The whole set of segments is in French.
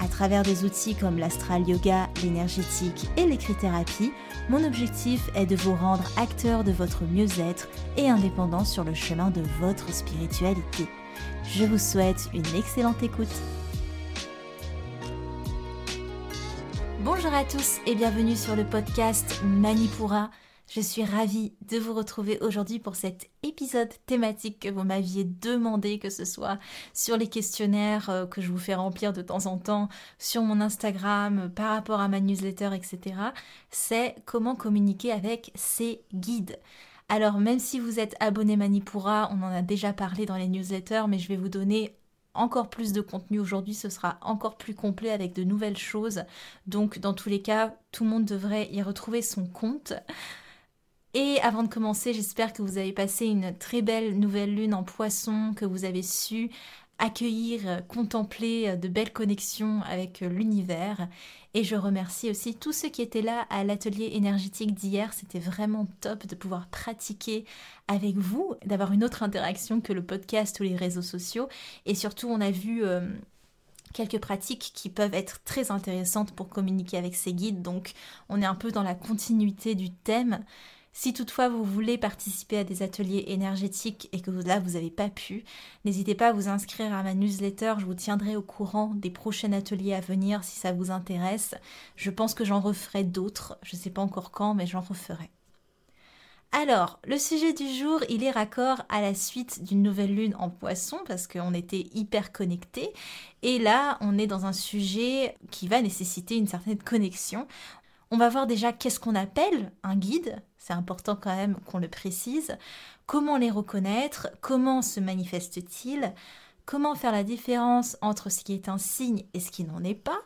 à travers des outils comme l'astral yoga, l'énergétique et l'écrit-thérapie, mon objectif est de vous rendre acteur de votre mieux-être et indépendant sur le chemin de votre spiritualité. Je vous souhaite une excellente écoute. Bonjour à tous et bienvenue sur le podcast Manipura je suis ravie de vous retrouver aujourd'hui pour cet épisode thématique que vous m'aviez demandé, que ce soit sur les questionnaires euh, que je vous fais remplir de temps en temps, sur mon Instagram, euh, par rapport à ma newsletter, etc. C'est comment communiquer avec ces guides. Alors même si vous êtes abonné Manipura, on en a déjà parlé dans les newsletters, mais je vais vous donner encore plus de contenu aujourd'hui, ce sera encore plus complet avec de nouvelles choses. Donc dans tous les cas, tout le monde devrait y retrouver son compte. Et avant de commencer, j'espère que vous avez passé une très belle nouvelle lune en poisson, que vous avez su accueillir, contempler de belles connexions avec l'univers. Et je remercie aussi tous ceux qui étaient là à l'atelier énergétique d'hier. C'était vraiment top de pouvoir pratiquer avec vous, d'avoir une autre interaction que le podcast ou les réseaux sociaux. Et surtout, on a vu... Euh, quelques pratiques qui peuvent être très intéressantes pour communiquer avec ces guides. Donc on est un peu dans la continuité du thème. Si toutefois vous voulez participer à des ateliers énergétiques et que là vous n'avez pas pu, n'hésitez pas à vous inscrire à ma newsletter, je vous tiendrai au courant des prochains ateliers à venir si ça vous intéresse. Je pense que j'en referai d'autres, je ne sais pas encore quand, mais j'en referai. Alors, le sujet du jour, il est raccord à la suite d'une nouvelle lune en poisson parce qu'on était hyper connectés. Et là, on est dans un sujet qui va nécessiter une certaine connexion. On va voir déjà qu'est-ce qu'on appelle un guide, c'est important quand même qu'on le précise. Comment les reconnaître? Comment se manifestent-ils? Comment faire la différence entre ce qui est un signe et ce qui n'en est pas?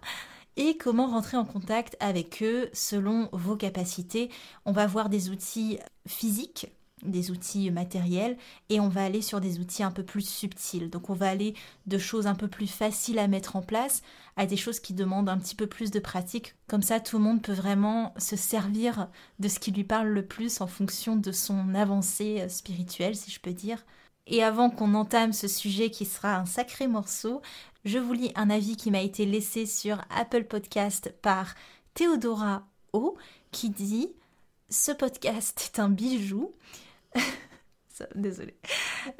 Et comment rentrer en contact avec eux selon vos capacités? On va voir des outils physiques des outils matériels et on va aller sur des outils un peu plus subtils. Donc on va aller de choses un peu plus faciles à mettre en place à des choses qui demandent un petit peu plus de pratique. Comme ça, tout le monde peut vraiment se servir de ce qui lui parle le plus en fonction de son avancée euh, spirituelle, si je peux dire. Et avant qu'on entame ce sujet qui sera un sacré morceau, je vous lis un avis qui m'a été laissé sur Apple Podcast par Théodora O qui dit ce podcast est un bijou. Désolée.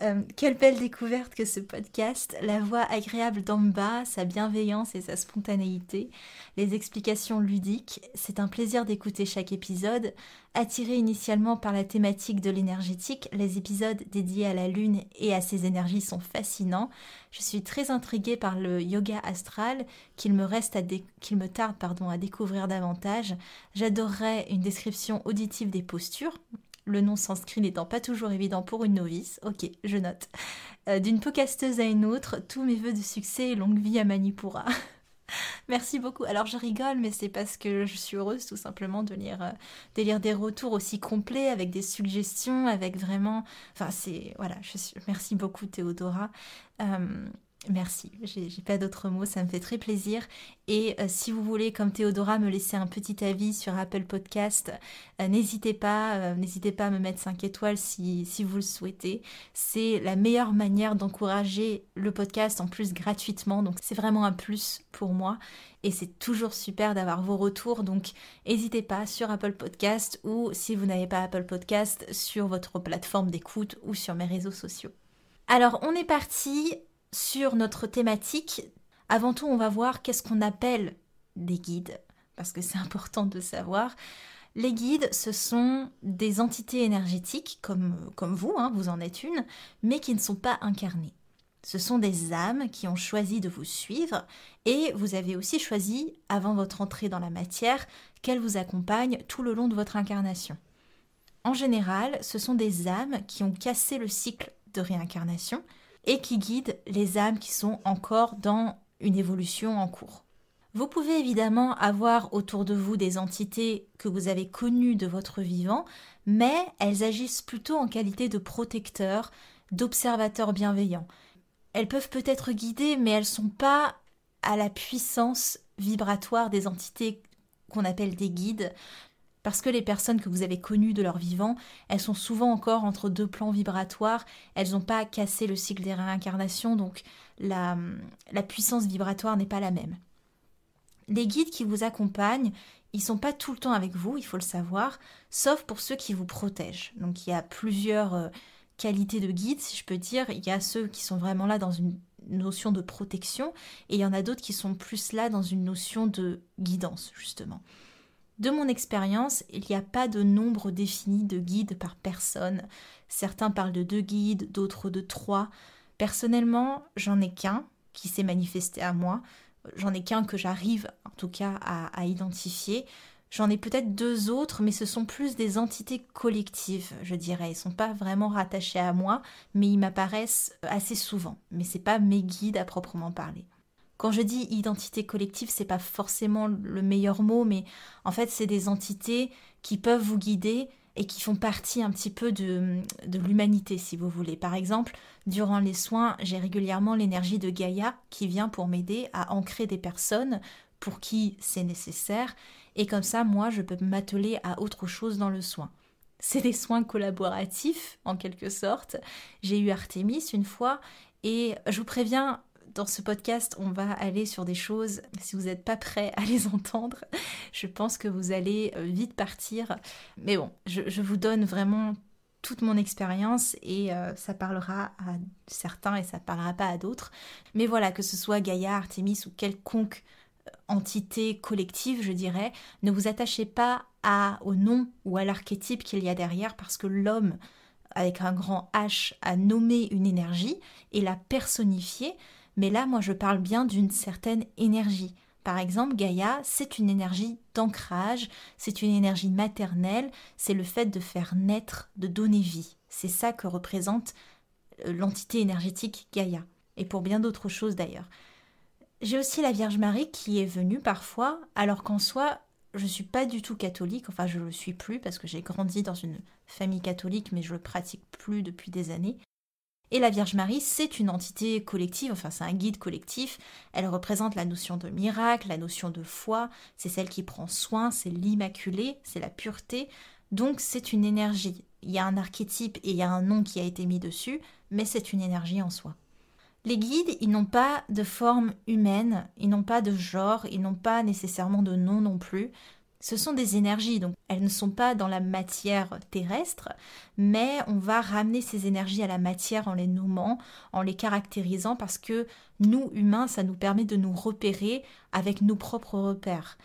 Euh, quelle belle découverte que ce podcast, la voix agréable d'en bas, sa bienveillance et sa spontanéité, les explications ludiques, c'est un plaisir d'écouter chaque épisode. Attiré initialement par la thématique de l'énergétique, les épisodes dédiés à la lune et à ses énergies sont fascinants. Je suis très intriguée par le yoga astral qu'il me reste à qu'il me tarde pardon à découvrir davantage. J'adorerais une description auditive des postures, le nom sanskrit n'étant pas toujours évident pour une novice. Ok, je note. Euh, d'une podcasteuse à une autre, tous mes voeux de succès et longue vie à Manipura. Merci beaucoup. Alors je rigole, mais c'est parce que je suis heureuse tout simplement de lire, euh, de lire des retours aussi complets, avec des suggestions, avec vraiment... Enfin c'est... Voilà, je suis... merci beaucoup Théodora. Euh, Merci, j'ai pas d'autres mots, ça me fait très plaisir. Et euh, si vous voulez, comme Théodora, me laisser un petit avis sur Apple Podcast, euh, n'hésitez pas, euh, n'hésitez pas à me mettre 5 étoiles si, si vous le souhaitez. C'est la meilleure manière d'encourager le podcast en plus gratuitement, donc c'est vraiment un plus pour moi. Et c'est toujours super d'avoir vos retours, donc n'hésitez pas sur Apple Podcast ou si vous n'avez pas Apple Podcast, sur votre plateforme d'écoute ou sur mes réseaux sociaux. Alors on est parti sur notre thématique, avant tout, on va voir qu'est-ce qu'on appelle des guides, parce que c'est important de savoir. Les guides, ce sont des entités énergétiques, comme, vous, hein, vous en êtes une, mais qui ne sont pas incarnées. Ce sont des âmes qui ont choisi de vous suivre et vous avez aussi choisi, avant votre entrée dans la matière, qu'elles vous accompagnent tout le long de votre incarnation. En général, ce sont des âmes qui ont cassé le cycle de réincarnation et qui guide les âmes qui sont encore dans une évolution en cours. Vous pouvez évidemment avoir autour de vous des entités que vous avez connues de votre vivant, mais elles agissent plutôt en qualité de protecteurs, d'observateurs bienveillants. Elles peuvent peut-être guider, mais elles ne sont pas à la puissance vibratoire des entités qu'on appelle des guides, parce que les personnes que vous avez connues de leur vivant, elles sont souvent encore entre deux plans vibratoires, elles n'ont pas cassé le cycle des réincarnations, donc la, puissance vibratoire n'est pas la même. Les guides qui vous accompagnent, ils sont pas tout le temps avec vous, il faut le savoir, sauf pour ceux qui vous protègent. Donc il y a plusieurs euh, qualités de guides, si je peux dire. Il y a ceux qui sont vraiment là dans une notion de protection, et il y en a d'autres qui sont plus là dans une notion de guidance, justement. De mon expérience, il n'y a pas de nombre défini de guides par personne. Certains parlent de deux guides, d'autres de trois. Personnellement, j'en ai qu'un qui s'est manifesté à moi. J'en ai qu'un que j'arrive en tout cas à, identifier. J'en ai peut-être deux autres, mais ce sont plus des entités collectives, je dirais. Ils sont pas vraiment rattachés à moi, mais ils m'apparaissent assez souvent. Mais c'est pas mes guides à proprement parler. Quand je dis identité collective, c'est pas forcément le meilleur mot, mais en fait, c'est des entités qui peuvent vous guider et qui font partie un petit peu de, de l'humanité, si vous voulez. Par exemple, durant les soins, j'ai régulièrement l'énergie de Gaïa qui vient pour m'aider à ancrer des personnes pour qui c'est nécessaire, et comme ça, moi, je peux m'atteler à autre chose dans le soin. C'est des soins collaboratifs, en quelque sorte. J'ai eu Artemis une fois, et je vous préviens, dans ce podcast, on va aller sur des choses, si vous n'êtes pas prêt à les entendre, je pense que vous allez euh, vite partir. Mais bon, je, vous donne vraiment toute mon expérience et euh, ça parlera à certains et ça parlera pas à d'autres. Mais voilà, que ce soit Gaïa, Artemis ou quelconque euh, entité collective, je dirais, ne vous attachez pas à, au nom ou à l'archétype qu'il y a derrière parce que l'homme avec un grand H a nommé une énergie et l'a personnifiée mais là, moi, je parle bien d'une certaine énergie. Par exemple, Gaïa, c'est une énergie d'ancrage, c'est une énergie maternelle, c'est le fait de faire naître, de donner vie. C'est ça que représente euh, l'entité énergétique Gaïa, et pour bien d'autres choses d'ailleurs. J'ai aussi la Vierge Marie qui est venue parfois, alors qu'en soi, je ne suis pas du tout catholique, enfin je ne le suis plus parce que j'ai grandi dans une famille catholique, mais je le pratique plus depuis des années. Et la Vierge Marie, c'est une entité collective, enfin c'est un guide collectif, elle représente la notion de miracle, la notion de foi, c'est celle qui prend soin, c'est l'immaculée, c'est la pureté, donc c'est une énergie. Il y a un archétype et il y a un nom qui a été mis dessus, mais c'est une énergie en soi. Les guides, ils n'ont pas de forme humaine, ils n'ont pas de genre, ils n'ont pas nécessairement de nom non plus ce sont des énergies, donc elles ne sont pas dans la matière terrestre, mais on va ramener ces énergies à la matière en les nommant, en les caractérisant, parce que nous, humains, ça nous permet de nous repérer avec nos propres repères.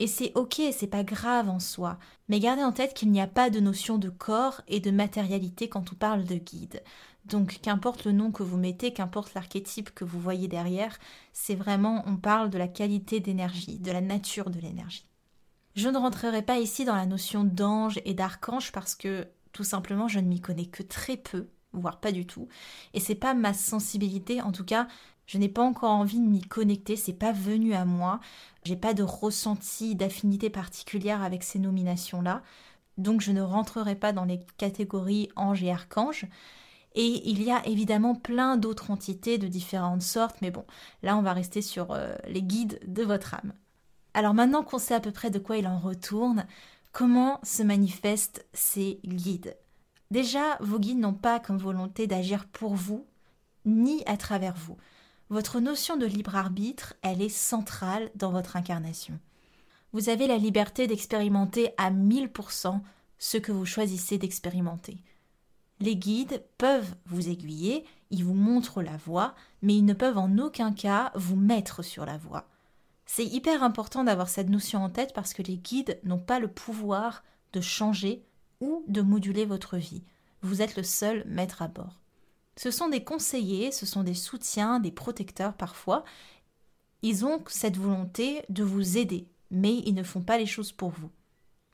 Et c'est ok, c'est pas grave en soi, mais gardez en tête qu'il n'y a pas de notion de corps et de matérialité quand on parle de guide. Donc qu'importe le nom que vous mettez, qu'importe l'archétype que vous voyez derrière, c'est vraiment, on parle de la qualité d'énergie, de la nature de l'énergie. Je ne rentrerai pas ici dans la notion d'ange et d'archange parce que tout simplement je ne m'y connais que très peu, voire pas du tout, et c'est pas ma sensibilité, en tout cas, je n'ai pas encore envie de m'y connecter, c'est pas venu à moi, j'ai pas de ressenti d'affinité particulière avec ces nominations-là, donc je ne rentrerai pas dans les catégories ange et archange. Et il y a évidemment plein d'autres entités de différentes sortes, mais bon, là on va rester sur euh, les guides de votre âme. Alors maintenant qu'on sait à peu près de quoi il en retourne, comment se manifestent ces guides? Déjà, vos guides n'ont pas comme volonté d'agir pour vous, ni à travers vous. Votre notion de libre arbitre, elle est centrale dans votre incarnation. Vous avez la liberté d'expérimenter à 1000% ce que vous choisissez d'expérimenter. Les guides peuvent vous aiguiller, ils vous montrent la voie, mais ils ne peuvent en aucun cas vous mettre sur la voie. C'est hyper important d'avoir cette notion en tête parce que les guides n'ont pas le pouvoir de changer ou de moduler votre vie. Vous êtes le seul maître à bord. Ce sont des conseillers, ce sont des soutiens, des protecteurs parfois. Ils ont cette volonté de vous aider, mais ils ne font pas les choses pour vous.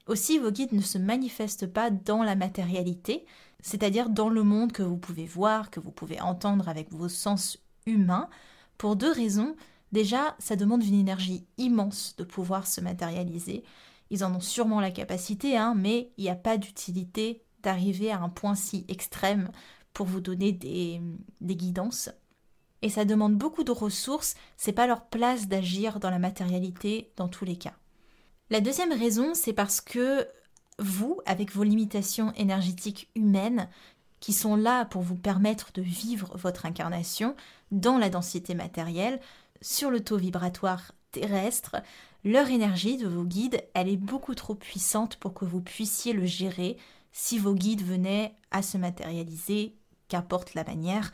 Aussi, vos guides ne se manifestent pas dans la matérialité, c'est-à-dire dans le monde que vous pouvez voir, que vous pouvez entendre avec vos sens humains, pour deux raisons. Déjà, ça demande une énergie immense de pouvoir se matérialiser. Ils en ont sûrement la capacité, hein, mais il n'y a pas d'utilité d'arriver à un point si extrême pour vous donner des, des guidances. Et ça demande beaucoup de ressources, c'est pas leur place d'agir dans la matérialité dans tous les cas. La deuxième raison, c'est parce que vous, avec vos limitations énergétiques humaines, qui sont là pour vous permettre de vivre votre incarnation dans la densité matérielle, sur le taux vibratoire terrestre, leur énergie de vos guides, elle est beaucoup trop puissante pour que vous puissiez le gérer si vos guides venaient à se matérialiser, qu'importe la manière.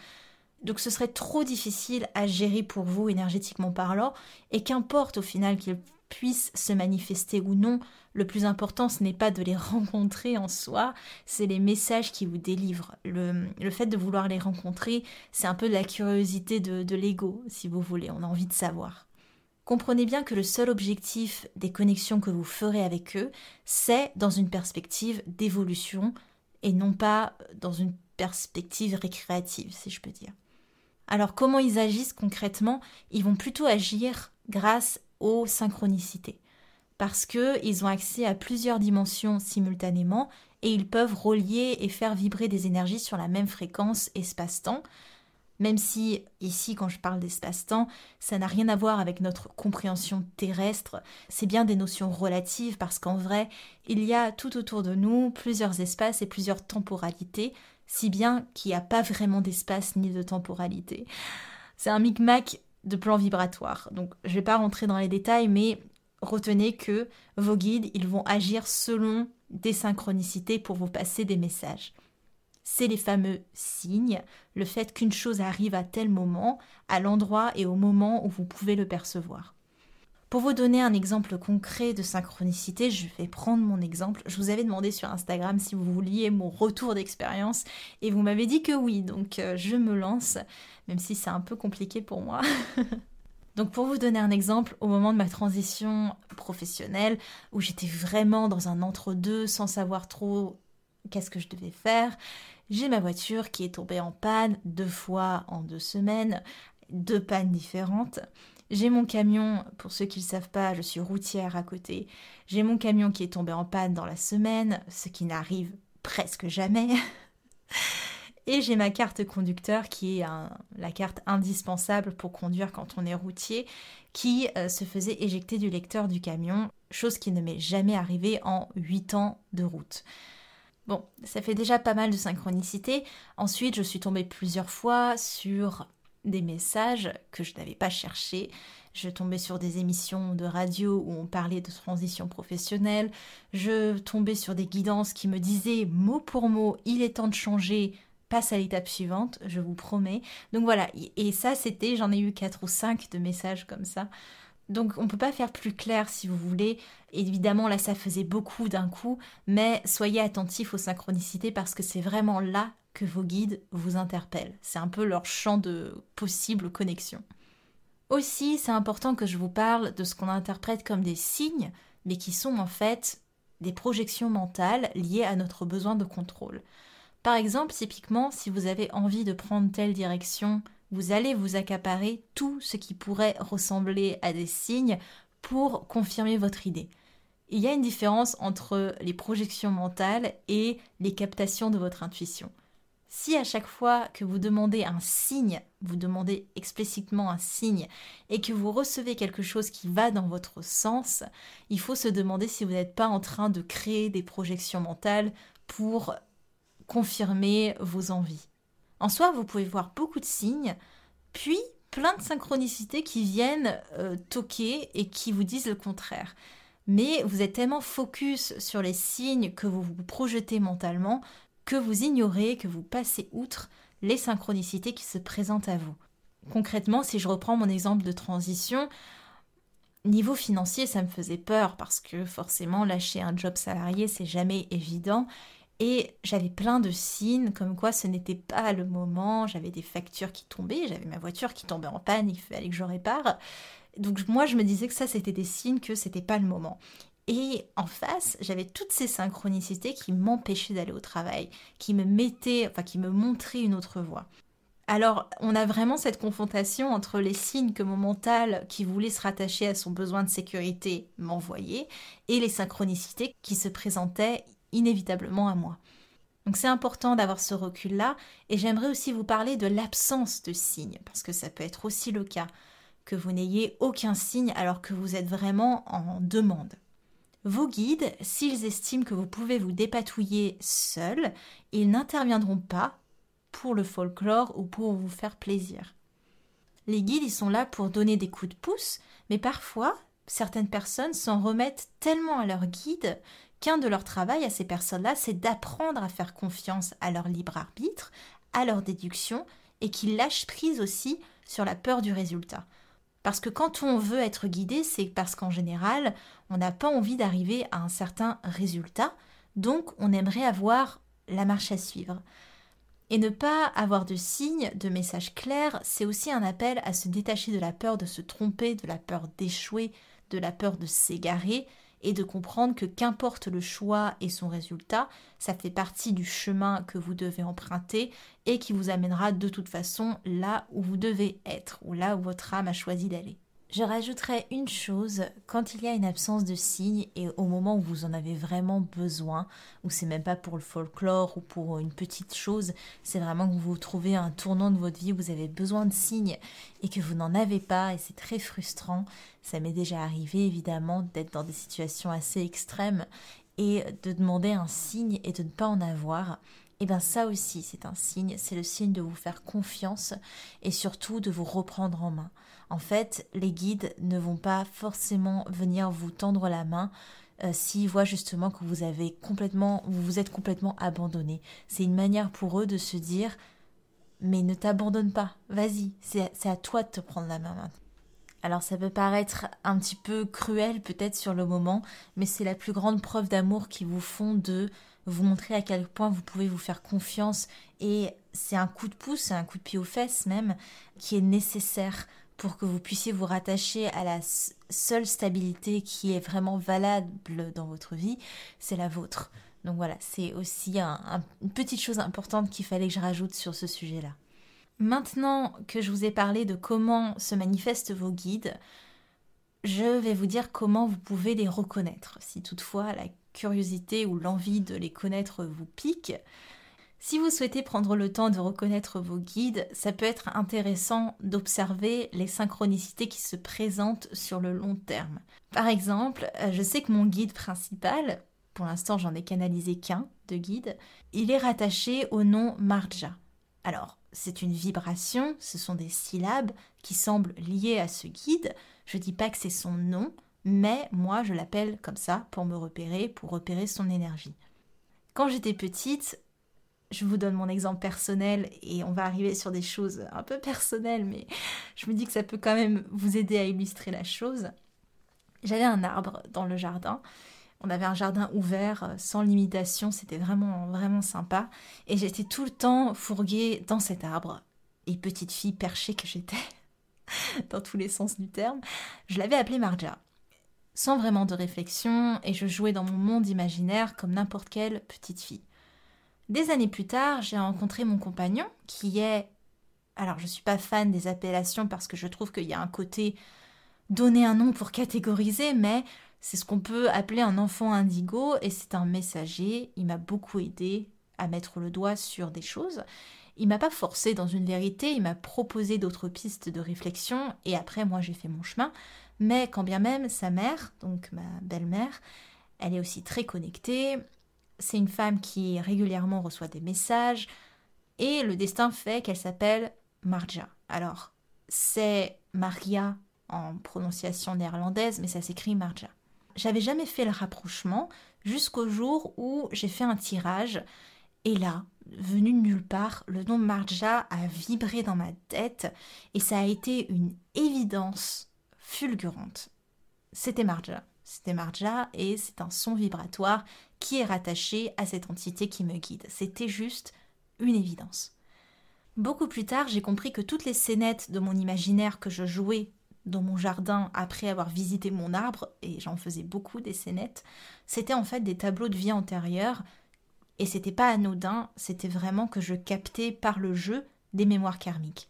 Donc ce serait trop difficile à gérer pour vous énergétiquement parlant, et qu'importe au final qu'ils puissent se manifester ou non, le plus important ce n'est pas de les rencontrer en soi, c'est les messages qui vous délivrent. Le, fait de vouloir les rencontrer, c'est un peu de la curiosité de, de l'ego, si vous voulez, on a envie de savoir. Comprenez bien que le seul objectif des connexions que vous ferez avec eux, c'est dans une perspective d'évolution et non pas dans une perspective récréative, si je peux dire. Alors comment ils agissent concrètement? Ils vont plutôt agir grâce aux synchronicités. Parce qu'ils ont accès à plusieurs dimensions simultanément et ils peuvent relier et faire vibrer des énergies sur la même fréquence espace-temps, même si ici quand je parle d'espace-temps, ça n'a rien à voir avec notre compréhension terrestre, c'est bien des notions relatives parce qu'en vrai, il y a tout autour de nous plusieurs espaces et plusieurs temporalités, si bien qu'il n'y a pas vraiment d'espace ni de temporalité. C'est un micmac de plans vibratoires. Donc je ne vais pas rentrer dans les détails, mais retenez que vos guides, ils vont agir selon des synchronicités pour vous passer des messages. C'est les fameux signes, le fait qu'une chose arrive à tel moment, à l'endroit et au moment où vous pouvez le percevoir. Pour vous donner un exemple concret de synchronicité, je vais prendre mon exemple. Je vous avais demandé sur Instagram si vous vouliez mon retour d'expérience et vous m'avez dit que oui, donc euh, je me lance, même si c'est un peu compliqué pour moi. donc pour vous donner un exemple, au moment de ma transition professionnelle, où j'étais vraiment dans un entre-deux sans savoir trop qu'est-ce que je devais faire, j'ai ma voiture qui est tombée en panne deux fois en deux semaines, deux pannes différentes. J'ai mon camion, pour ceux qui ne le savent pas, je suis routière à côté. J'ai mon camion qui est tombé en panne dans la semaine, ce qui n'arrive presque jamais. Et j'ai ma carte conducteur qui est la carte indispensable pour conduire quand on est routier, qui euh, se faisait éjecter du lecteur du camion, chose qui ne m'est jamais arrivée en 8 ans de route. Bon, ça fait déjà pas mal de synchronicité. Ensuite, je suis tombée plusieurs fois sur des messages que je n'avais pas cherchés. Je tombais sur des émissions de radio où on parlait de transition professionnelle. Je tombais sur des guidances qui me disaient mot pour mot, il est temps de changer, passe à l'étape suivante, je vous promets. Donc voilà, et ça c'était, j'en ai eu quatre ou cinq de messages comme ça. Donc on ne peut pas faire plus clair si vous voulez. Évidemment là ça faisait beaucoup d'un coup, mais soyez attentifs aux synchronicités parce que c'est vraiment là que vos guides vous interpellent. C'est un peu leur champ de possible connexion. Aussi, c'est important que je vous parle de ce qu'on interprète comme des signes, mais qui sont en fait des projections mentales liées à notre besoin de contrôle. Par exemple, typiquement, si vous avez envie de prendre telle direction, vous allez vous accaparer tout ce qui pourrait ressembler à des signes pour confirmer votre idée. Il y a une différence entre les projections mentales et les captations de votre intuition. Si à chaque fois que vous demandez un signe, vous demandez explicitement un signe et que vous recevez quelque chose qui va dans votre sens, il faut se demander si vous n'êtes pas en train de créer des projections mentales pour confirmer vos envies. En soi, vous pouvez voir beaucoup de signes, puis plein de synchronicités qui viennent euh, toquer et qui vous disent le contraire. Mais vous êtes tellement focus sur les signes que vous vous projetez mentalement que vous ignorez, que vous passez outre les synchronicités qui se présentent à vous. Concrètement, si je reprends mon exemple de transition, niveau financier, ça me faisait peur parce que forcément, lâcher un job salarié, c'est jamais évident. Et j'avais plein de signes comme quoi ce n'était pas le moment, j'avais des factures qui tombaient, j'avais ma voiture qui tombait en panne, il fallait que je répare. Donc moi je me disais que ça c'était des signes que c'était pas le moment. Et en face, j'avais toutes ces synchronicités qui m'empêchaient d'aller au travail, qui me mettaient, enfin qui me montraient une autre voie. Alors, on a vraiment cette confrontation entre les signes que mon mental, qui voulait se rattacher à son besoin de sécurité, m'envoyait, et les synchronicités qui se présentaient inévitablement à moi. Donc c'est important d'avoir ce recul-là, et j'aimerais aussi vous parler de l'absence de signes, parce que ça peut être aussi le cas, que vous n'ayez aucun signe alors que vous êtes vraiment en demande. Vos guides, s'ils estiment que vous pouvez vous dépatouiller seul, ils n'interviendront pas pour le folklore ou pour vous faire plaisir. Les guides, ils sont là pour donner des coups de pouce, mais parfois, certaines personnes s'en remettent tellement à leur guide qu'un de leurs travail à ces personnes-là, c'est d'apprendre à faire confiance à leur libre arbitre, à leur déduction, et qu'ils lâchent prise aussi sur la peur du résultat. Parce que quand on veut être guidé, c'est parce qu'en général, on n'a pas envie d'arriver à un certain résultat, donc on aimerait avoir la marche à suivre. Et ne pas avoir de signes, de messages clairs, c'est aussi un appel à se détacher de la peur de se tromper, de la peur d'échouer, de la peur de s'égarer, et de comprendre que qu'importe le choix et son résultat, ça fait partie du chemin que vous devez emprunter et qui vous amènera de toute façon là où vous devez être, ou là où votre âme a choisi d'aller. Je rajouterais une chose, quand il y a une absence de signes et au moment où vous en avez vraiment besoin, ou c'est même pas pour le folklore ou pour une petite chose, c'est vraiment que vous trouvez un tournant de votre vie où vous avez besoin de signes et que vous n'en avez pas et c'est très frustrant. Ça m'est déjà arrivé évidemment d'être dans des situations assez extrêmes et de demander un signe et de ne pas en avoir. Et eh bien ça aussi c'est un signe, c'est le signe de vous faire confiance et surtout de vous reprendre en main. En fait, les guides ne vont pas forcément venir vous tendre la main euh, s'ils voient justement que vous avez complètement, vous vous êtes complètement abandonné. C'est une manière pour eux de se dire, mais ne t'abandonne pas, vas-y, c'est à toi de te prendre la main maintenant. Alors ça peut paraître un petit peu cruel peut-être sur le moment, mais c'est la plus grande preuve d'amour qu'ils vous font de vous montrer à quel point vous pouvez vous faire confiance et c'est un coup de pouce, un coup de pied aux fesses même, qui est nécessaire pour que vous puissiez vous rattacher à la seule stabilité qui est vraiment valable dans votre vie, c'est la vôtre. Donc voilà, c'est aussi une petite chose importante qu'il fallait que je rajoute sur ce sujet-là. Maintenant que je vous ai parlé de comment se manifestent vos guides, je vais vous dire comment vous pouvez les reconnaître. Si toutefois la curiosité ou l'envie de les connaître vous pique, si vous souhaitez prendre le temps de reconnaître vos guides, ça peut être intéressant d'observer les synchronicités qui se présentent sur le long terme. Par exemple, euh, je sais que mon guide principal, pour l'instant j'en ai canalisé qu'un de guide, il est rattaché au nom Marja. Alors, c'est une vibration, ce sont des syllabes qui semblent liées à ce guide. Je dis pas que c'est son nom, mais moi je l'appelle comme ça pour me repérer, pour repérer son énergie. Quand j'étais petite, je vous donne mon exemple personnel et on va arriver sur des choses un peu personnelles, mais je me dis que ça peut quand même vous aider à illustrer la chose. J'avais un arbre dans le jardin. On avait un jardin ouvert, euh, sans limitation, c'était vraiment, vraiment sympa. Et j'étais tout le temps fourguée dans cet arbre. Et petite fille perchée que j'étais, dans tous les sens du terme, je l'avais appelée Marja. Sans vraiment de réflexion, et je jouais dans mon monde imaginaire comme n'importe quelle petite fille. Des années plus tard, j'ai rencontré mon compagnon qui est... Alors je ne suis pas fan des appellations parce que je trouve qu'il y a un côté donner un nom pour catégoriser, mais c'est ce qu'on peut appeler un enfant indigo et c'est un messager. Il m'a beaucoup aidé à mettre le doigt sur des choses. Il m'a pas forcé dans une vérité, il m'a proposé d'autres pistes de réflexion et après moi j'ai fait mon chemin. Mais quand bien même sa mère, donc ma belle-mère, elle est aussi très connectée, c'est une femme qui régulièrement reçoit des messages et le destin fait qu'elle s'appelle Marja. Alors, c'est Maria en prononciation néerlandaise, mais ça s'écrit Marja. J'avais jamais fait le rapprochement jusqu'au jour où j'ai fait un tirage et là, venu de nulle part, le nom Marja a vibré dans ma tête et ça a été une évidence fulgurante. C'était Marja. C'était Marja et c'est un son vibratoire qui est rattaché à cette entité qui me guide. C'était juste une évidence. Beaucoup plus tard, j'ai compris que toutes les scénettes de mon imaginaire que je jouais dans mon jardin après avoir visité mon arbre, et j'en faisais beaucoup des scénettes, c'était en fait des tableaux de vie antérieure, et c'était pas anodin, c'était vraiment que je captais par le jeu des mémoires karmiques.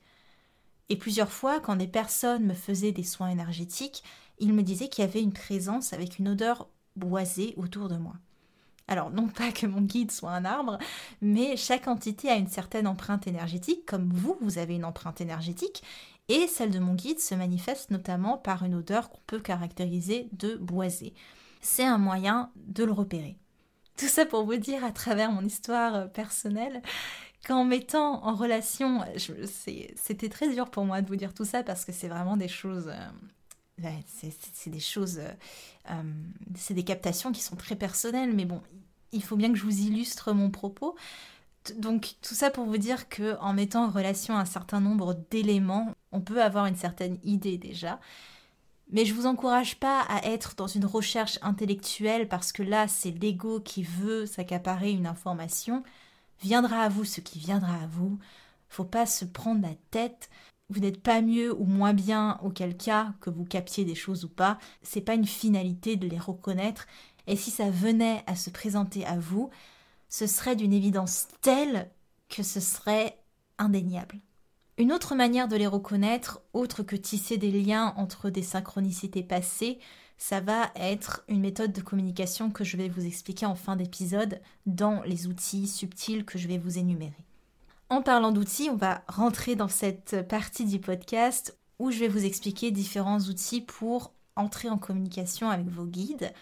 Et plusieurs fois, quand des personnes me faisaient des soins énergétiques, ils me disaient qu'il y avait une présence avec une odeur boisée autour de moi. Alors, non pas que mon guide soit un arbre, mais chaque entité a une certaine empreinte énergétique, comme vous, vous avez une empreinte énergétique, et celle de mon guide se manifeste notamment par une odeur qu'on peut caractériser de boisée. C'est un moyen de le repérer. Tout ça pour vous dire à travers mon histoire personnelle qu'en mettant en relation, c'était très dur pour moi de vous dire tout ça parce que c'est vraiment des choses euh, c'est des choses, euh, c'est des captations qui sont très personnelles, mais bon, il faut bien que je vous illustre mon propos. Donc tout ça pour vous dire que en mettant en relation un certain nombre d'éléments, on peut avoir une certaine idée déjà. Mais je vous encourage pas à être dans une recherche intellectuelle parce que là c'est l'ego qui veut s'accaparer une information. Viendra à vous ce qui viendra à vous. Faut pas se prendre la tête. Vous n'êtes pas mieux ou moins bien auquel cas que vous captiez des choses ou pas. C'est pas une finalité de les reconnaître. Et si ça venait à se présenter à vous, ce serait d'une évidence telle que ce serait indéniable. Une autre manière de les reconnaître, autre que tisser des liens entre des synchronicités passées, ça va être une méthode de communication que je vais vous expliquer en fin d'épisode dans les outils subtils que je vais vous énumérer. En parlant d'outils, on va rentrer dans cette partie du podcast où je vais vous expliquer différents outils pour entrer en communication avec vos guides,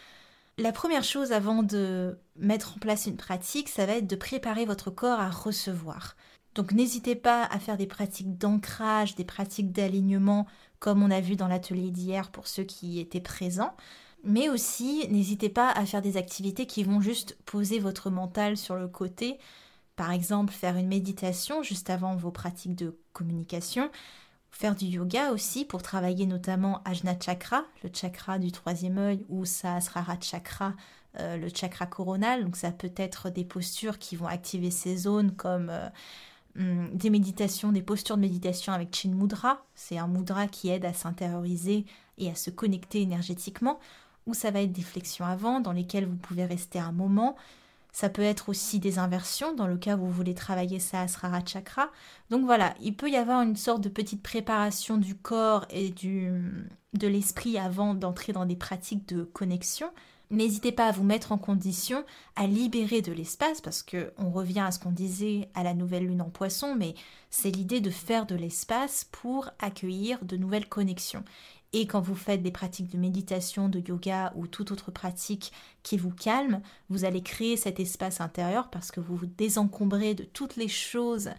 la première chose avant de mettre en place une pratique, ça va être de préparer votre corps à recevoir. Donc n'hésitez pas à faire des pratiques d'ancrage, des pratiques d'alignement, comme on a vu dans l'atelier d'hier pour ceux qui étaient présents. Mais aussi, n'hésitez pas à faire des activités qui vont juste poser votre mental sur le côté. Par exemple, faire une méditation juste avant vos pratiques de communication faire du yoga aussi pour travailler notamment Ajna Chakra, le chakra du troisième œil, ou Sahasrara Chakra, euh, le chakra coronal. Donc ça peut être des postures qui vont activer ces zones comme euh, hum, des méditations, des postures de méditation avec Chin Mudra. C'est un mudra qui aide à s'intérioriser et à se connecter énergétiquement. Ou ça va être des flexions avant dans lesquelles vous pouvez rester un moment. Ça peut être aussi des inversions dans le cas où vous voulez travailler Sahasrara Chakra. Donc voilà, il peut y avoir une sorte de petite préparation du corps et de l'esprit avant d'entrer dans des pratiques de connexion. N'hésitez pas à vous mettre en condition à libérer de l'espace parce que on revient à ce qu'on disait à la nouvelle lune en poisson, mais c'est l'idée de faire de l'espace pour accueillir de nouvelles connexions. Et quand vous faites des pratiques de méditation, de yoga ou toute autre pratique qui vous calme, vous allez créer cet espace intérieur parce que vous vous désencombrez de toutes les choses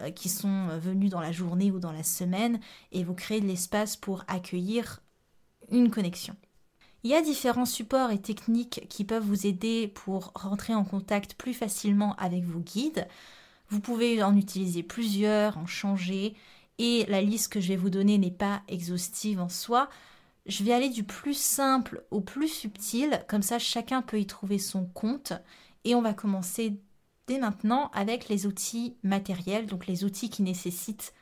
euh, qui sont venues dans la journée ou dans la semaine et vous créez de l'espace pour accueillir une connexion. Il y a différents supports et techniques qui peuvent vous aider pour rentrer en contact plus facilement avec vos guides. Vous pouvez en utiliser plusieurs, en changer et la liste que je vais vous donner n'est pas exhaustive en soi. Je vais aller du plus simple au plus subtil, comme ça chacun peut y trouver son compte. Et on va commencer dès maintenant avec les outils matériels, donc les outils qui nécessitent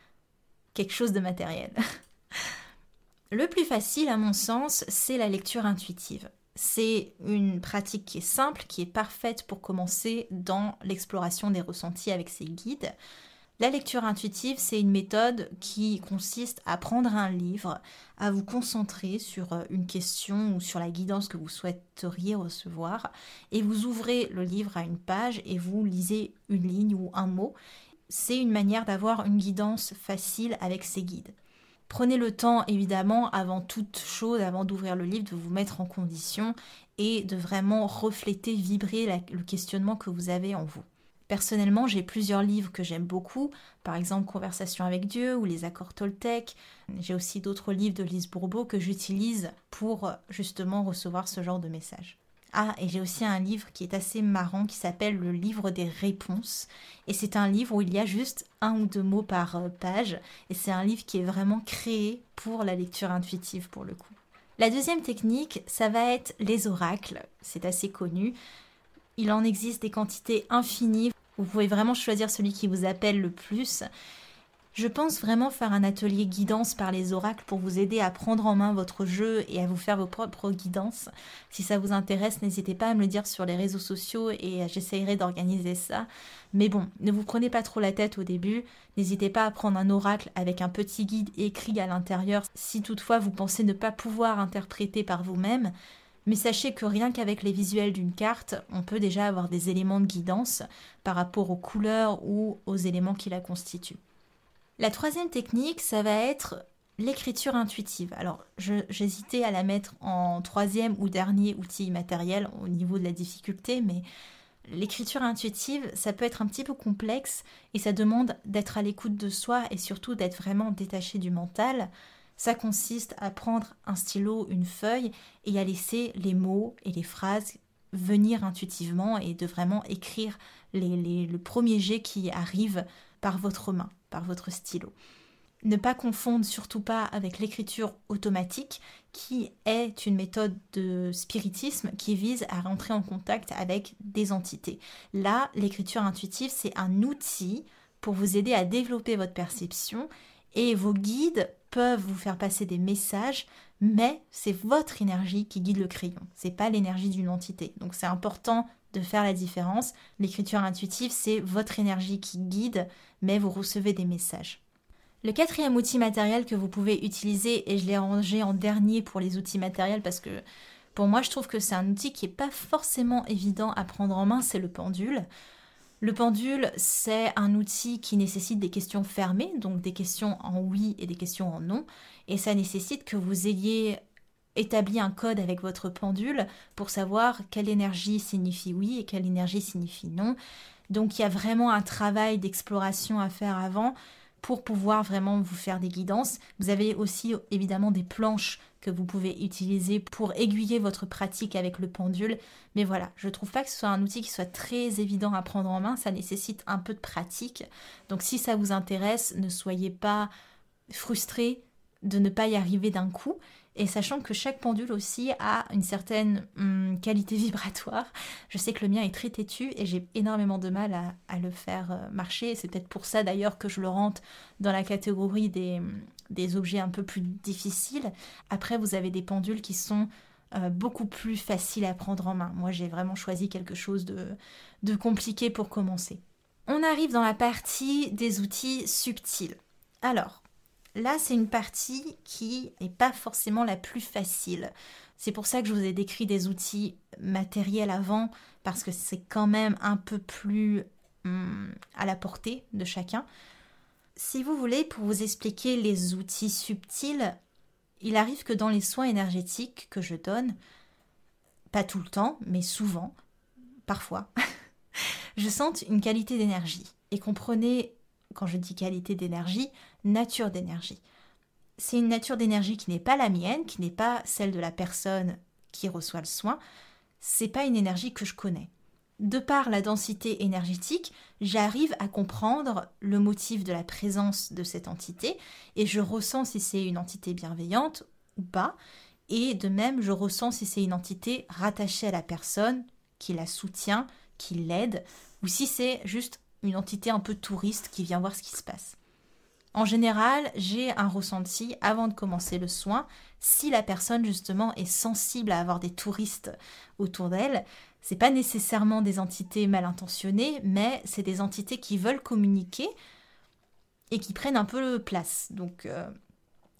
quelque chose de matériel. Le plus facile, à mon sens, c'est la lecture intuitive. C'est une pratique qui est simple, qui est parfaite pour commencer dans l'exploration des ressentis avec ses guides. La lecture intuitive, c'est une méthode qui consiste à prendre un livre, à vous concentrer sur euh, une question ou sur la guidance que vous souhaiteriez recevoir, et vous ouvrez le livre à une page et vous lisez une ligne ou un mot. C'est une manière d'avoir une guidance facile avec ces guides. Prenez le temps, évidemment, avant toute chose, avant d'ouvrir le livre, de vous mettre en condition et de vraiment refléter, vibrer le questionnement que vous avez en vous. Personnellement, j'ai plusieurs livres que j'aime beaucoup, par exemple Conversation avec Dieu ou Les accords Toltec. J'ai aussi d'autres livres de Lise Bourbeau que j'utilise pour justement recevoir ce genre de messages. Ah, et j'ai aussi un livre qui est assez marrant qui s'appelle Le livre des réponses. Et c'est un livre où il y a juste un ou deux mots par euh, page. Et c'est un livre qui est vraiment créé pour la lecture intuitive pour le coup. La deuxième technique, ça va être les oracles. C'est assez connu. Il en existe des quantités infinies. Vous pouvez vraiment choisir celui qui vous appelle le plus. Je pense vraiment faire un atelier guidance par les oracles pour vous aider à prendre en main votre jeu et à vous faire vos propres guidances. Si ça vous intéresse, n'hésitez pas à me le dire sur les réseaux sociaux et j'essayerai d'organiser ça. Mais bon, ne vous prenez pas trop la tête au début. N'hésitez pas à prendre un oracle avec un petit guide écrit à l'intérieur si toutefois vous pensez ne pas pouvoir interpréter par vous-même. Mais sachez que rien qu'avec les visuels d'une carte, on peut déjà avoir des éléments de guidance par rapport aux couleurs ou aux éléments qui la constituent. La troisième technique, ça va être l'écriture intuitive. Alors, j'hésitais à la mettre en troisième ou dernier outil matériel au niveau de la difficulté, mais l'écriture intuitive, ça peut être un petit peu complexe et ça demande d'être à l'écoute de soi et surtout d'être vraiment détaché du mental. Ça consiste à prendre un stylo, une feuille et à laisser les mots et les phrases venir intuitivement et de vraiment écrire le premier jet qui arrive par votre main, par votre stylo. Ne pas confondre surtout pas avec l'écriture automatique qui est une méthode de spiritisme qui vise à rentrer en contact avec des entités. Là, l'écriture intuitive, c'est un outil pour vous aider à développer votre perception et vos guides peuvent vous faire passer des messages, mais c'est votre énergie qui guide le crayon, c'est pas l'énergie d'une entité. Donc c'est important de faire la différence. L'écriture intuitive, c'est votre énergie qui guide, mais vous recevez des messages. Le quatrième outil matériel que vous pouvez utiliser, et je l'ai rangé en dernier pour les outils matériels parce que pour moi je trouve que c'est un outil qui n'est pas forcément évident à prendre en main, c'est le pendule. Le pendule, c'est un outil qui nécessite des questions fermées, donc des questions en oui et des questions en non, et ça nécessite que vous ayez établi un code avec votre pendule pour savoir quelle énergie signifie oui et quelle énergie signifie non. Donc il y a vraiment un travail d'exploration à faire avant pour pouvoir vraiment vous faire des guidances. Vous avez aussi évidemment des planches que vous pouvez utiliser pour aiguiller votre pratique avec le pendule. Mais voilà, je trouve pas que ce soit un outil qui soit très évident à prendre en main, ça nécessite un peu de pratique. Donc si ça vous intéresse, ne soyez pas frustré de ne pas y arriver d'un coup. Et sachant que chaque pendule aussi a une certaine hum, qualité vibratoire, je sais que le mien est très têtu et j'ai énormément de mal à, le faire euh, marcher. C'est peut-être pour ça d'ailleurs que je le rentre dans la catégorie des, objets un peu plus difficiles. Après, vous avez des pendules qui sont euh, beaucoup plus faciles à prendre en main. Moi, j'ai vraiment choisi quelque chose de compliqué pour commencer. On arrive dans la partie des outils subtils. Alors, Là, c'est une partie qui n'est pas forcément la plus facile. C'est pour ça que je vous ai décrit des outils matériels avant, parce que c'est quand même un peu plus hum, à la portée de chacun. Si vous voulez, pour vous expliquer les outils subtils, il arrive que dans les soins énergétiques que je donne, pas tout le temps, mais souvent, parfois, je sente une qualité d'énergie. Et comprenez quand je dis qualité d'énergie, nature d'énergie. C'est une nature d'énergie qui n'est pas la mienne, qui n'est pas celle de la personne qui reçoit le soin. C'est pas une énergie que je connais. De par la densité énergétique, j'arrive à comprendre le motif de la présence de cette entité et je ressens si c'est une entité bienveillante ou pas. Et de même, je ressens si c'est une entité rattachée à la personne, qui la soutient, qui l'aide, ou si c'est juste une entité un peu touriste qui vient voir ce qui se passe. En général, j'ai un ressenti avant de commencer le soin si la personne justement est sensible à avoir des touristes autour d'elle. C'est pas nécessairement des entités mal intentionnées, mais c'est des entités qui veulent communiquer et qui prennent un peu place. Donc euh,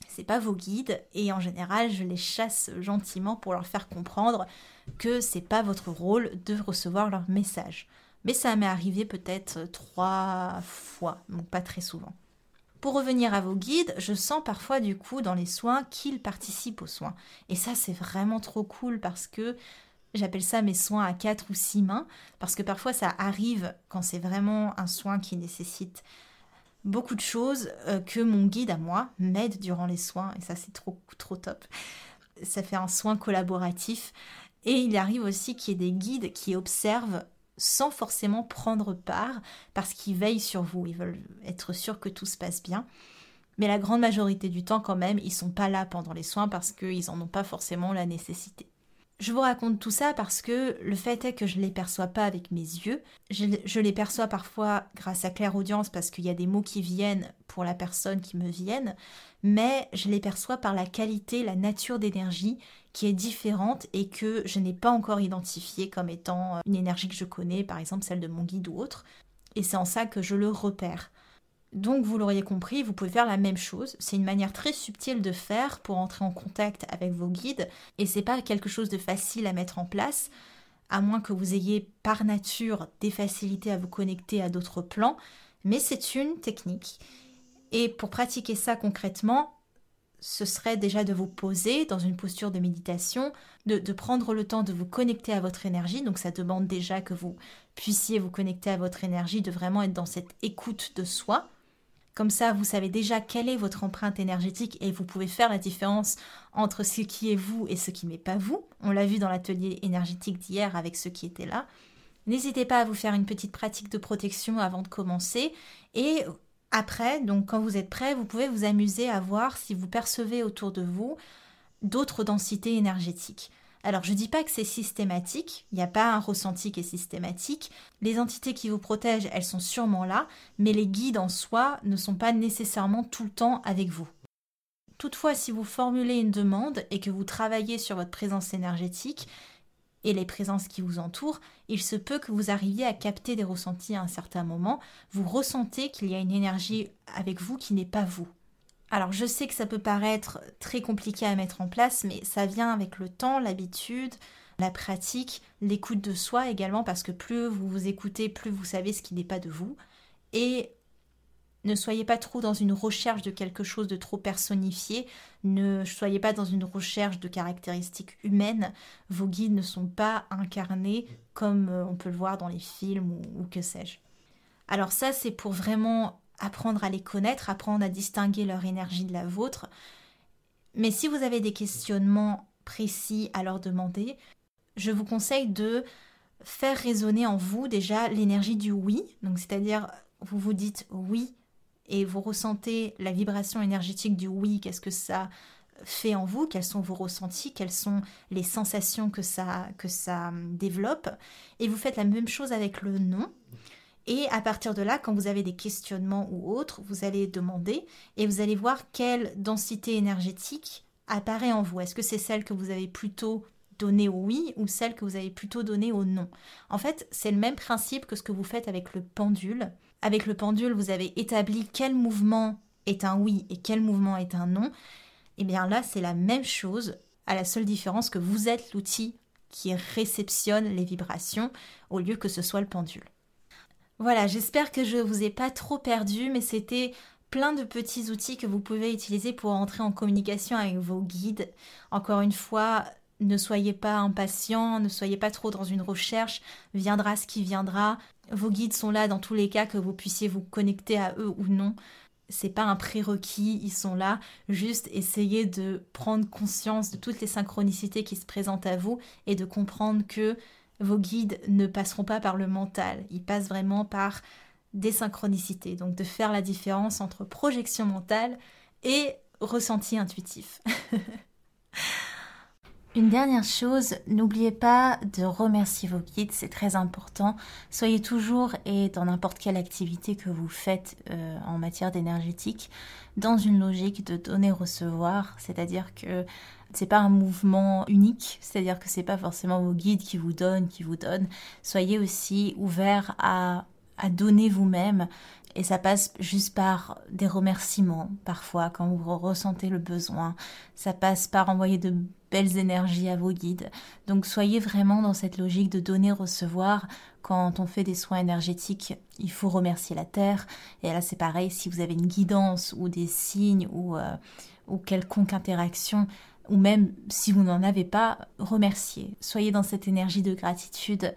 c'est pas vos guides et en général, je les chasse gentiment pour leur faire comprendre que c'est pas votre rôle de recevoir leur message mais ça m'est arrivé peut-être trois fois, donc pas très souvent. Pour revenir à vos guides, je sens parfois du coup dans les soins qu'ils participent aux soins. Et ça c'est vraiment trop cool parce que j'appelle ça mes soins à quatre ou six mains, parce que parfois ça arrive quand c'est vraiment un soin qui nécessite beaucoup de choses euh, que mon guide à moi m'aide durant les soins, et ça c'est trop, trop top. Ça fait un soin collaboratif. Et il arrive aussi qu'il y ait des guides qui observent sans forcément prendre part parce qu'ils veillent sur vous, ils veulent être sûrs que tout se passe bien. Mais la grande majorité du temps quand même, ils sont pas là pendant les soins parce qu'ils n'en ont pas forcément la nécessité. Je vous raconte tout ça parce que le fait est que je ne les perçois pas avec mes yeux. Je, les perçois parfois grâce à claire audience parce qu'il y a des mots qui viennent pour la personne qui me viennent, mais je les perçois par la qualité, la nature d'énergie qui est différente et que je n'ai pas encore identifiée comme étant une énergie que je connais, par exemple celle de mon guide ou autre. Et c'est en ça que je le repère. Donc vous l'auriez compris, vous pouvez faire la même chose. C'est une manière très subtile de faire pour entrer en contact avec vos guides et c'est pas quelque chose de facile à mettre en place à moins que vous ayez par nature des facilités à vous connecter à d'autres plans, mais c'est une technique. Et pour pratiquer ça concrètement, ce serait déjà de vous poser dans une posture de méditation, de, prendre le temps de vous connecter à votre énergie. Donc ça demande déjà que vous puissiez vous connecter à votre énergie, de vraiment être dans cette écoute de soi. Comme ça, vous savez déjà quelle est votre empreinte énergétique et vous pouvez faire la différence entre ce qui est vous et ce qui n'est pas vous. On l'a vu dans l'atelier énergétique d'hier avec ceux qui étaient là. N'hésitez pas à vous faire une petite pratique de protection avant de commencer et après, donc quand vous êtes prêt, vous pouvez vous amuser à voir si vous percevez autour de vous d'autres densités énergétiques. Alors je dis pas que c'est systématique, il n'y a pas un ressenti qui est systématique. Les entités qui vous protègent, elles sont sûrement là, mais les guides en soi ne sont pas nécessairement tout le temps avec vous. Toutefois, si vous formulez une demande et que vous travaillez sur votre présence énergétique et les présences qui vous entourent, il se peut que vous arriviez à capter des ressentis à un certain moment. Vous ressentez qu'il y a une énergie avec vous qui n'est pas vous. Alors je sais que ça peut paraître très compliqué à mettre en place, mais ça vient avec le temps, l'habitude, la pratique, l'écoute de soi également, parce que plus vous vous écoutez, plus vous savez ce qui n'est pas de vous. Et ne soyez pas trop dans une recherche de quelque chose de trop personnifié, ne soyez pas dans une recherche de caractéristiques humaines, vos guides ne sont pas incarnés comme euh, on peut le voir dans les films ou, que sais-je. Alors ça c'est pour vraiment apprendre à les connaître, apprendre à distinguer leur énergie de la vôtre. Mais si vous avez des questionnements précis à leur demander, je vous conseille de faire résonner en vous déjà l'énergie du oui. Donc c'est-à-dire vous vous dites oui et vous ressentez la vibration énergétique du oui, qu'est-ce que ça fait en vous, quels sont vos ressentis, quelles sont les sensations que ça, que ça développe. Et vous faites la même chose avec le non. Et à partir de là, quand vous avez des questionnements ou autres, vous allez demander et vous allez voir quelle densité énergétique apparaît en vous. Est-ce que c'est celle que vous avez plutôt donnée au oui ou celle que vous avez plutôt donnée au non? En fait, c'est le même principe que ce que vous faites avec le pendule. Avec le pendule, vous avez établi quel mouvement est un oui et quel mouvement est un non. Et eh bien là, c'est la même chose, à la seule différence que vous êtes l'outil qui réceptionne les vibrations au lieu que ce soit le pendule. Voilà, j'espère que je ne vous ai pas trop perdu, mais c'était plein de petits outils que vous pouvez utiliser pour entrer en communication avec vos guides. Encore une fois, ne soyez pas impatient, ne soyez pas trop dans une recherche, viendra ce qui viendra. Vos guides sont là dans tous les cas que vous puissiez vous connecter à eux ou non. C'est pas un prérequis, ils sont là. Juste essayez de prendre conscience de toutes les synchronicités qui se présentent à vous et de comprendre que vos guides ne passeront pas par le mental, ils passent vraiment par des synchronicités. Donc de faire la différence entre projection mentale et ressenti intuitif. Une dernière chose, n'oubliez pas de remercier vos guides, c'est très important. Soyez toujours et dans n'importe quelle activité que vous faites euh, en matière d'énergétique, dans une logique de donner-recevoir, c'est-à-dire que c'est pas un mouvement unique, c'est-à-dire que c'est pas forcément vos guides qui vous donnent, qui vous donnent. Soyez aussi ouverts à, à donner vous-même. Et ça passe juste par des remerciements, parfois, quand vous ressentez le besoin. Ça passe par envoyer de belles énergies à vos guides. Donc soyez vraiment dans cette logique de donner-recevoir. Quand on fait des soins énergétiques, il faut remercier la Terre. Et là, c'est pareil, si vous avez une guidance ou des signes ou, euh, ou quelconque interaction, ou même si vous n'en avez pas, remerciez. Soyez dans cette énergie de gratitude.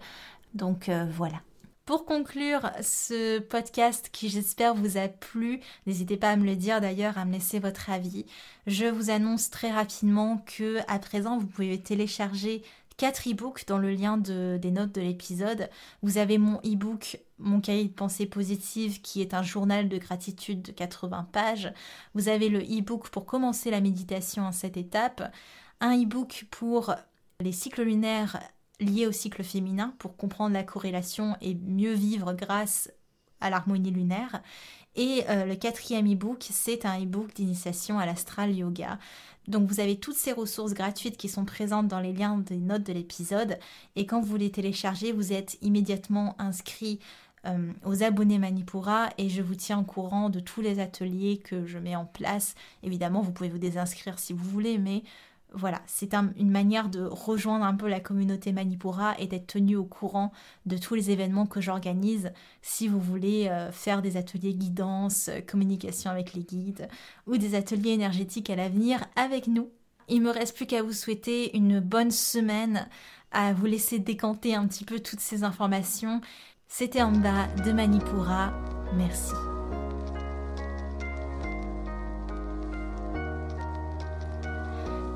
Donc euh, voilà. Pour conclure ce podcast qui j'espère vous a plu, n'hésitez pas à me le dire d'ailleurs, à me laisser votre avis. Je vous annonce très rapidement que à présent vous pouvez télécharger quatre e-books dans le lien des notes de l'épisode. Vous avez mon e-book Mon cahier de pensée positive qui est un journal de gratitude de 80 pages. Vous avez le e-book pour commencer la méditation en cette étape. Un e-book pour les cycles lunaires liés au cycle féminin pour comprendre la corrélation et mieux vivre grâce à l'harmonie lunaire. Et euh, le quatrième e-book, c'est un e-book d'initiation à l'astral yoga. Donc vous avez toutes ces ressources gratuites qui sont présentes dans les liens des notes de l'épisode. Et quand vous les téléchargez, vous êtes immédiatement inscrit euh, aux abonnés Manipura et je vous tiens au courant de tous les ateliers que je mets en place. Évidemment, vous pouvez vous désinscrire si vous voulez, mais voilà, c'est une manière de rejoindre un peu la communauté Manipura et d'être tenu au courant de tous les événements que j'organise si vous voulez euh, faire des ateliers guidance, euh, communication avec les guides ou des ateliers énergétiques à l'avenir avec nous. Il me reste plus qu'à vous souhaiter une bonne semaine, à vous laisser décanter un petit peu toutes ces informations. C'était Amba de Manipura. Merci.